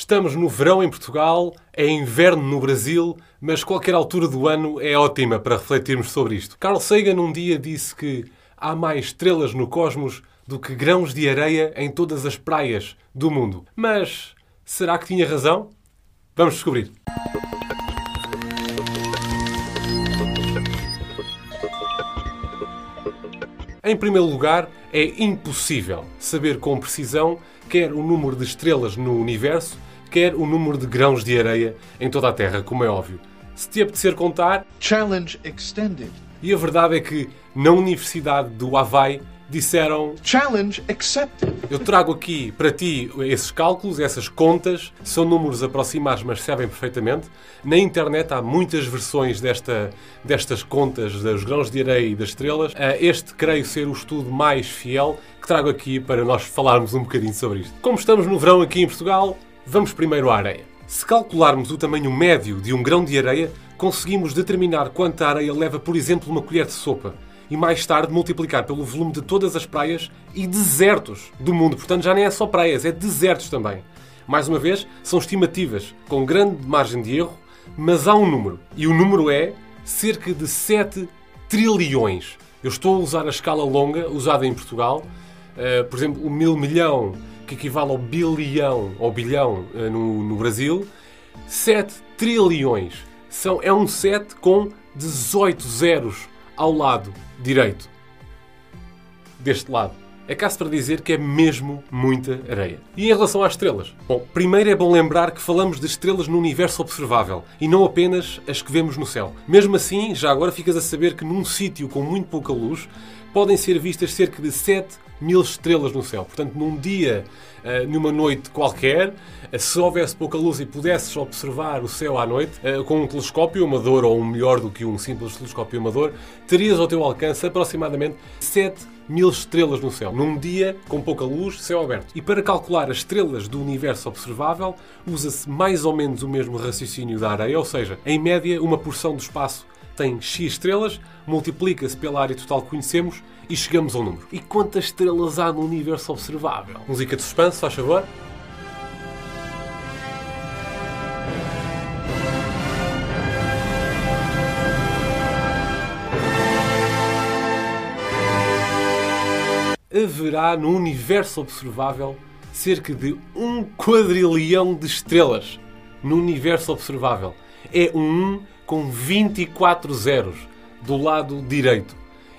Estamos no verão em Portugal, é inverno no Brasil, mas qualquer altura do ano é ótima para refletirmos sobre isto. Carl Sagan um dia disse que há mais estrelas no cosmos do que grãos de areia em todas as praias do mundo. Mas será que tinha razão? Vamos descobrir. Em primeiro lugar, é impossível saber com precisão quer o número de estrelas no universo, quer o número de grãos de areia em toda a Terra, como é óbvio. Se te apetecer contar. Challenge extended. E a verdade é que na Universidade do Havaí disseram Challenge accepted. Eu trago aqui para ti esses cálculos, essas contas, são números aproximados, mas servem perfeitamente. Na internet há muitas versões desta, destas contas dos grãos de areia e das estrelas. Ah, este creio ser o estudo mais fiel que trago aqui para nós falarmos um bocadinho sobre isto. Como estamos no verão aqui em Portugal, vamos primeiro à areia. Se calcularmos o tamanho médio de um grão de areia, conseguimos determinar quanta areia leva, por exemplo, uma colher de sopa e mais tarde multiplicar pelo volume de todas as praias e desertos do mundo. Portanto, já nem é só praias, é desertos também. Mais uma vez, são estimativas com grande margem de erro, mas há um número. E o número é cerca de 7 trilhões. Eu estou a usar a escala longa usada em Portugal. Uh, por exemplo, o mil milhão, que equivale ao bilhão, ou bilhão uh, no, no Brasil. 7 trilhões. São, é um 7 com 18 zeros ao lado direito. Deste lado. É caso para dizer que é mesmo muita areia. E em relação às estrelas? Bom, primeiro é bom lembrar que falamos de estrelas no universo observável e não apenas as que vemos no céu. Mesmo assim, já agora ficas a saber que num sítio com muito pouca luz podem ser vistas cerca de 7 mil estrelas no céu. Portanto, num dia, uh, numa noite qualquer, uh, se houvesse pouca luz e pudesses observar o céu à noite, uh, com um telescópio amador ou um melhor do que um simples telescópio amador, terias ao teu alcance aproximadamente 7 mil estrelas no céu. Num dia com pouca luz, céu aberto. E para calcular as estrelas do universo observável, usa-se mais ou menos o mesmo raciocínio da areia, ou seja, em média, uma porção do espaço tem X estrelas, multiplica-se pela área total que conhecemos e chegamos ao número. E quantas estrelas há no universo observável? Música de suspense, faz favor. Haverá no universo observável cerca de um quadrilhão de estrelas no universo observável. É um 1 com 24 zeros do lado direito.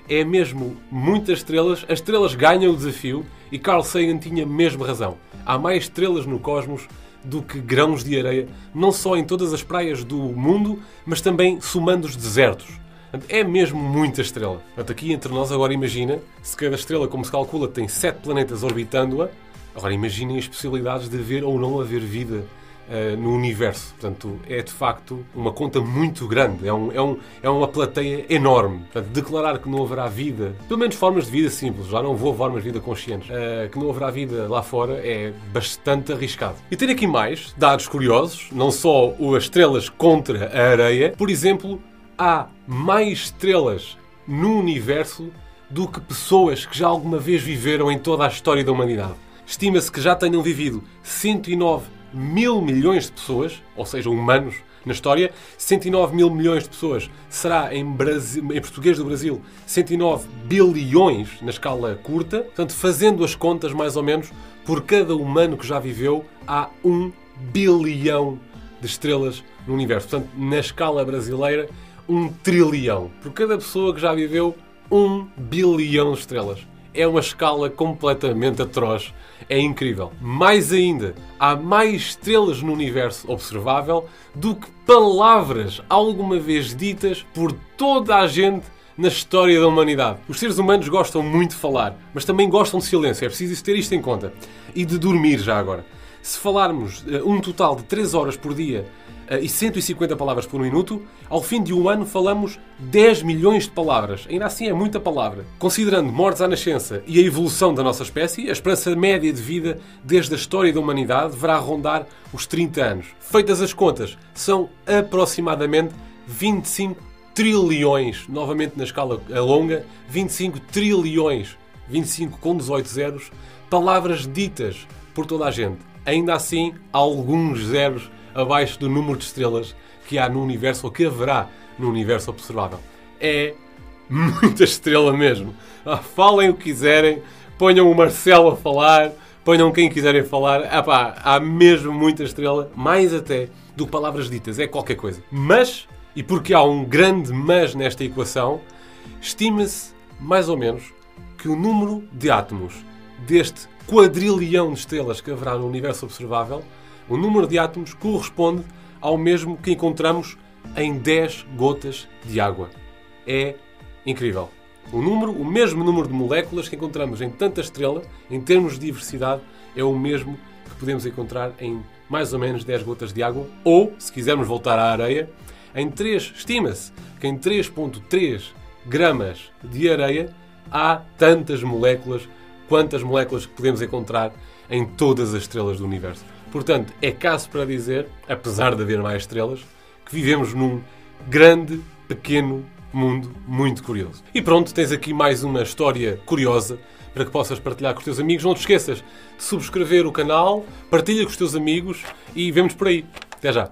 É mesmo muitas estrelas. As estrelas ganham o desafio e Carl Sagan tinha mesmo razão. Há mais estrelas no cosmos do que grãos de areia, não só em todas as praias do mundo, mas também somando os desertos. É mesmo muita estrela. Aqui entre nós, agora imagina, se cada estrela, como se calcula, tem sete planetas orbitando-a, agora imaginem as possibilidades de haver ou não haver vida uh, no universo. Portanto, é de facto uma conta muito grande, é, um, é, um, é uma plateia enorme. Portanto, declarar que não haverá vida, pelo menos formas de vida simples, já não vou formas de vida conscientes, uh, que não haverá vida lá fora é bastante arriscado. E ter aqui mais dados curiosos, não só as estrelas contra a areia, por exemplo, há mais estrelas no universo do que pessoas que já alguma vez viveram em toda a história da humanidade. Estima-se que já tenham vivido 109 mil milhões de pessoas, ou seja, humanos, na história. 109 mil milhões de pessoas será em, Brasil, em português do Brasil 109 bilhões na escala curta. Portanto, fazendo as contas mais ou menos, por cada humano que já viveu, há um bilhão de estrelas no universo. Portanto, na escala brasileira, um trilhão. Por cada pessoa que já viveu, um bilhão de estrelas é uma escala completamente atroz. É incrível. Mais ainda, há mais estrelas no universo observável do que palavras alguma vez ditas por toda a gente na história da humanidade. Os seres humanos gostam muito de falar, mas também gostam de silêncio. É preciso ter isto em conta. E de dormir já agora. Se falarmos uh, um total de 3 horas por dia uh, e 150 palavras por minuto, ao fim de um ano falamos 10 milhões de palavras. Ainda assim é muita palavra. Considerando mortes à nascença e a evolução da nossa espécie, a esperança média de vida desde a história da humanidade deverá rondar os 30 anos. Feitas as contas, são aproximadamente 25 trilhões, novamente na escala longa, 25 trilhões, 25 com 18 zeros, palavras ditas por toda a gente. Ainda assim alguns zeros abaixo do número de estrelas que há no universo ou que haverá no universo observável. É muita estrela mesmo. Ah, falem o que quiserem, ponham o Marcelo a falar, ponham quem quiserem falar. Ah, há mesmo muita estrela, mais até do que palavras ditas, é qualquer coisa. Mas, e porque há um grande mas nesta equação, estima-se mais ou menos que o número de átomos deste quadrilhão de estrelas que haverá no universo observável, o número de átomos corresponde ao mesmo que encontramos em 10 gotas de água. É incrível. O número, o mesmo número de moléculas que encontramos em tanta estrela, em termos de diversidade, é o mesmo que podemos encontrar em mais ou menos 10 gotas de água, ou, se quisermos voltar à areia, em 3, estima-se que em 3.3 gramas de areia há tantas moléculas quantas moléculas podemos encontrar em todas as estrelas do universo. Portanto, é caso para dizer, apesar de haver mais estrelas, que vivemos num grande, pequeno mundo muito curioso. E pronto, tens aqui mais uma história curiosa para que possas partilhar com os teus amigos. Não te esqueças de subscrever o canal, partilha com os teus amigos e vemos por aí. Até já!